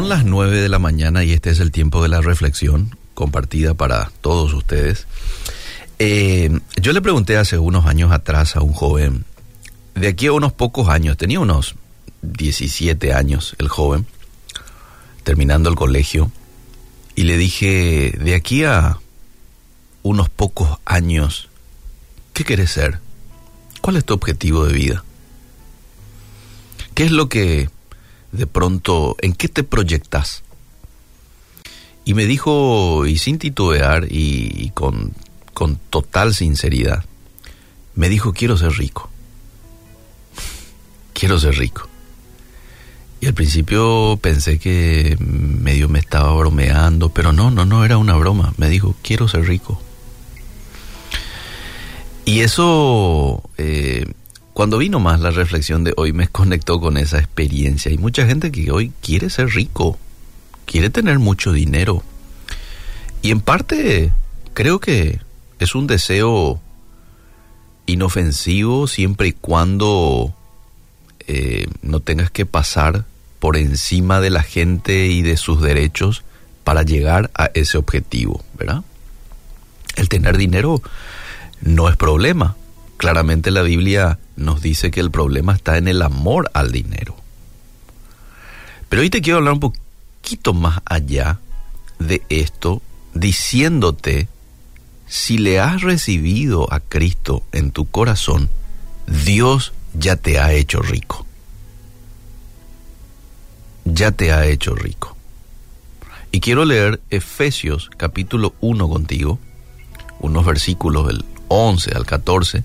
Son las 9 de la mañana y este es el tiempo de la reflexión compartida para todos ustedes. Eh, yo le pregunté hace unos años atrás a un joven, de aquí a unos pocos años, tenía unos 17 años el joven, terminando el colegio, y le dije, de aquí a unos pocos años, ¿qué quieres ser? ¿Cuál es tu objetivo de vida? ¿Qué es lo que de pronto, en qué te proyectas? Y me dijo, y sin titubear y, con, con total sinceridad, me dijo, quiero ser rico. quiero ser rico. Y al principio pensé que medio me estaba bromeando, pero no, no, no era una broma. Me dijo, quiero ser rico. Y eso, eh, cuando vino más la reflexión de hoy, me conectó con esa experiencia. Hay mucha gente que hoy quiere ser rico, quiere tener mucho dinero. Y en parte creo que es un deseo inofensivo siempre y cuando eh, no tengas que pasar por encima de la gente y de sus derechos para llegar a ese objetivo, ¿verdad? El tener dinero no es problema. Claramente la Biblia nos dice que el problema está en el amor al dinero. Pero hoy te quiero hablar un poquito más allá de esto, diciéndote, si le has recibido a Cristo en tu corazón, Dios ya te ha hecho rico ya te ha hecho rico. Y quiero leer Efesios capítulo 1 contigo, unos versículos del 11 al 14,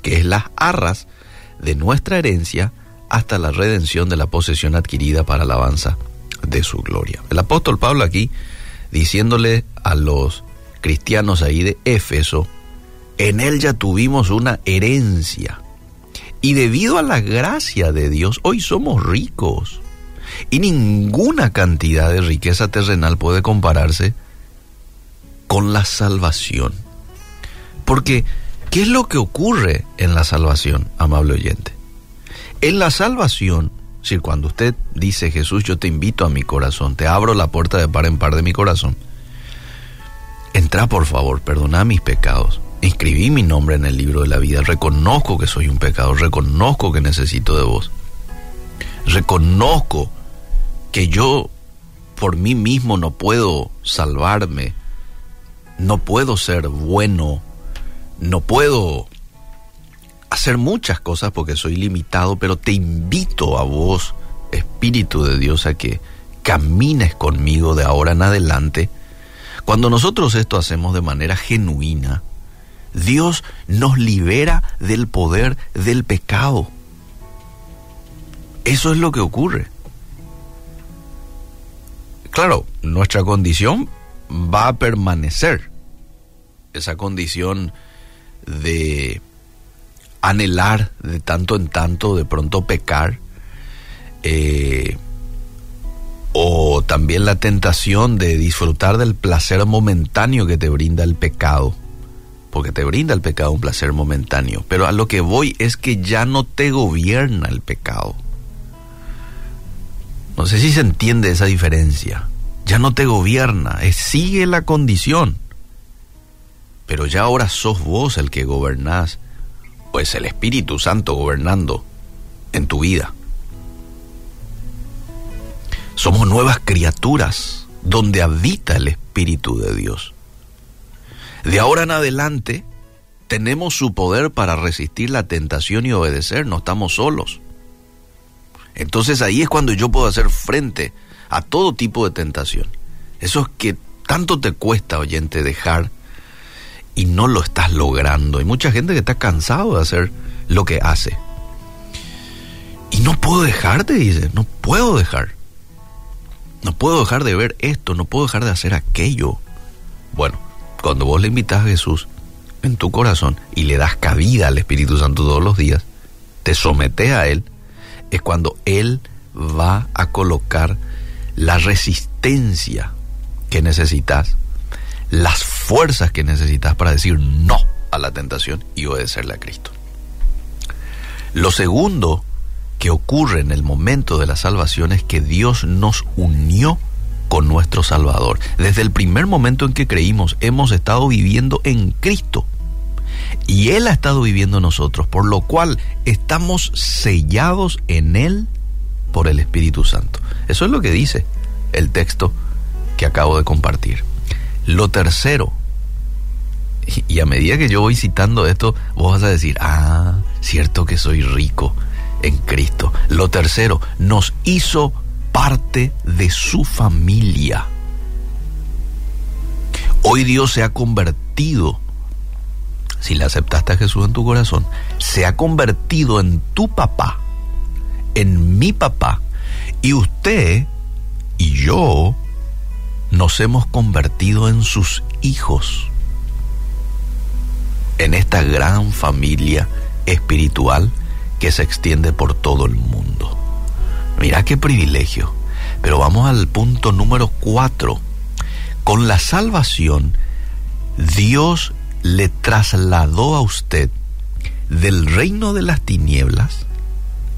que es las arras de nuestra herencia hasta la redención de la posesión adquirida para alabanza de su gloria. El apóstol Pablo aquí diciéndole a los cristianos ahí de Éfeso, en él ya tuvimos una herencia. Y debido a la gracia de Dios, hoy somos ricos. Y ninguna cantidad de riqueza terrenal puede compararse con la salvación. Porque, ¿qué es lo que ocurre en la salvación, amable oyente? En la salvación, si cuando usted dice, Jesús, yo te invito a mi corazón, te abro la puerta de par en par de mi corazón, entra por favor, perdona mis pecados, inscribí mi nombre en el libro de la vida, reconozco que soy un pecador, reconozco que necesito de vos, reconozco que yo por mí mismo no puedo salvarme, no puedo ser bueno, no puedo hacer muchas cosas porque soy limitado, pero te invito a vos, Espíritu de Dios, a que camines conmigo de ahora en adelante. Cuando nosotros esto hacemos de manera genuina, Dios nos libera del poder del pecado. Eso es lo que ocurre. Claro, nuestra condición va a permanecer. Esa condición de anhelar de tanto en tanto, de pronto pecar, eh, o también la tentación de disfrutar del placer momentáneo que te brinda el pecado, porque te brinda el pecado un placer momentáneo, pero a lo que voy es que ya no te gobierna el pecado. No sé si se entiende esa diferencia. Ya no te gobierna, sigue la condición. Pero ya ahora sos vos el que gobernás, pues el Espíritu Santo gobernando en tu vida. Somos nuevas criaturas donde habita el Espíritu de Dios. De ahora en adelante tenemos su poder para resistir la tentación y obedecer, no estamos solos. Entonces ahí es cuando yo puedo hacer frente a todo tipo de tentación. Eso es que tanto te cuesta, oyente, dejar y no lo estás logrando. Hay mucha gente que está cansado de hacer lo que hace. Y no puedo dejarte, dice, no puedo dejar. no puedo dejar de ver esto, no puedo dejar de hacer aquello. Bueno, cuando vos le invitas a Jesús en tu corazón y le das cabida al Espíritu Santo todos los días, te sometes a Él, es cuando Él va a colocar la resistencia que necesitas, las fuerzas que necesitas para decir no a la tentación y obedecerle a Cristo. Lo segundo que ocurre en el momento de la salvación es que Dios nos unió con nuestro Salvador. Desde el primer momento en que creímos, hemos estado viviendo en Cristo. Y Él ha estado viviendo en nosotros, por lo cual estamos sellados en Él por el Espíritu Santo. Eso es lo que dice el texto que acabo de compartir. Lo tercero, y a medida que yo voy citando esto, vos vas a decir, ah, cierto que soy rico en Cristo. Lo tercero, nos hizo parte de su familia. Hoy Dios se ha convertido, si le aceptaste a Jesús en tu corazón, se ha convertido en tu papá, en mi papá, y usted y yo nos hemos convertido en sus hijos, en esta gran familia espiritual que se extiende por todo el mundo. Mira qué privilegio. Pero vamos al punto número cuatro. Con la salvación, Dios le trasladó a usted del reino de las tinieblas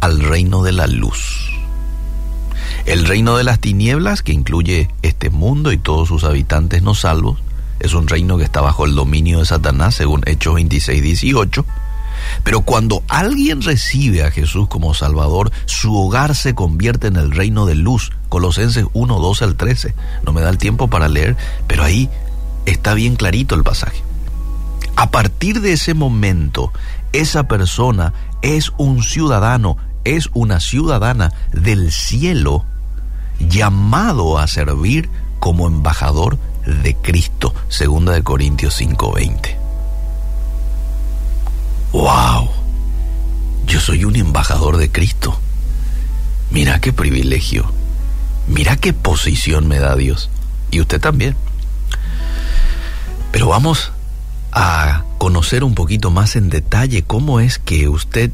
al reino de la luz. El reino de las tinieblas, que incluye este mundo y todos sus habitantes no salvos, es un reino que está bajo el dominio de Satanás, según Hechos 26, 18 pero cuando alguien recibe a Jesús como Salvador, su hogar se convierte en el reino de luz. Colosenses 1, 12 al 13. No me da el tiempo para leer, pero ahí está bien clarito el pasaje. A partir de ese momento, esa persona es un ciudadano, es una ciudadana del cielo llamado a servir como embajador de Cristo, segunda de Corintios 5:20. ¡Wow! Yo soy un embajador de Cristo. Mira qué privilegio. Mira qué posición me da Dios. Y usted también. Pero vamos a conocer un poquito más en detalle cómo es que usted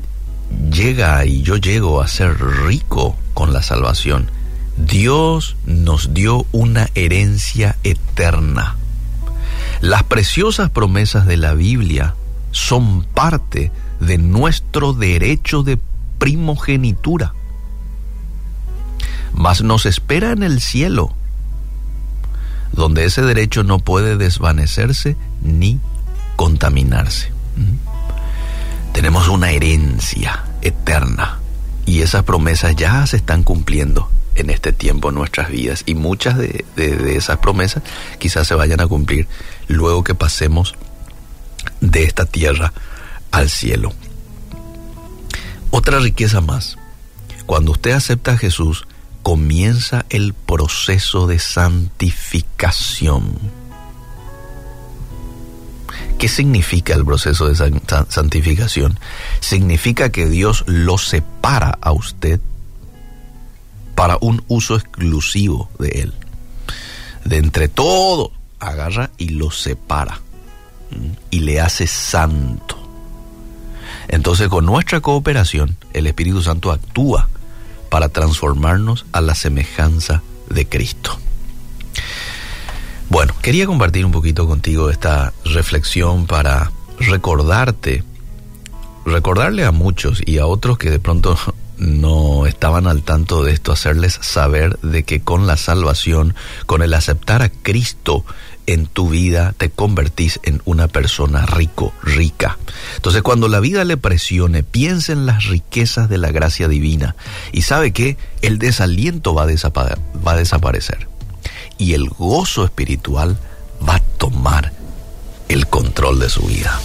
llega y yo llego a ser rico con la salvación. Dios nos dio una herencia eterna. Las preciosas promesas de la Biblia son parte de nuestro derecho de primogenitura. Mas nos espera en el cielo, donde ese derecho no puede desvanecerse ni contaminarse. ¿Mm? Tenemos una herencia eterna y esas promesas ya se están cumpliendo en este tiempo en nuestras vidas y muchas de, de esas promesas quizás se vayan a cumplir luego que pasemos de esta tierra al cielo. Otra riqueza más. Cuando usted acepta a Jesús, comienza el proceso de santificación. ¿Qué significa el proceso de santificación? Significa que Dios lo separa a usted para un uso exclusivo de Él. De entre todo, agarra y lo separa y le hace santo. Entonces con nuestra cooperación el Espíritu Santo actúa para transformarnos a la semejanza de Cristo. Bueno, quería compartir un poquito contigo esta reflexión para recordarte, recordarle a muchos y a otros que de pronto no estaban al tanto de esto, hacerles saber de que con la salvación, con el aceptar a Cristo en tu vida, te convertís en una persona rico, rica. Entonces cuando la vida le presione, piensa en las riquezas de la gracia divina y sabe que el desaliento va a, va a desaparecer y el gozo espiritual va a tomar el control de su vida.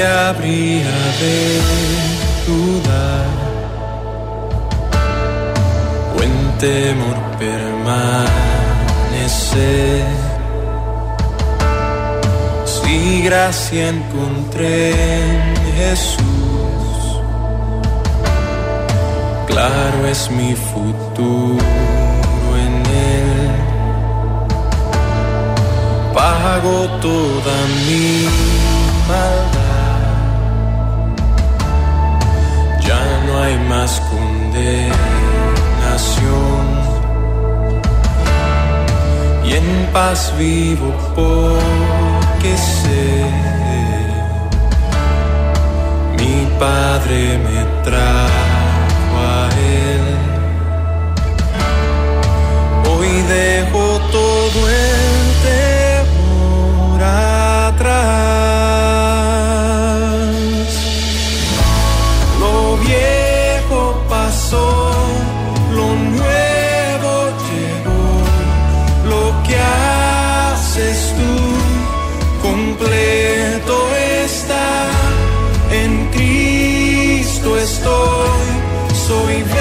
Que habría de dudar o en temor permanecer. Si gracia encontré en Jesús, claro es mi futuro en Él. Pago toda mi maldad, más condenación. Y en paz vivo porque sé, mi Padre me trajo a Él. Hoy dejo todo el sou enviado.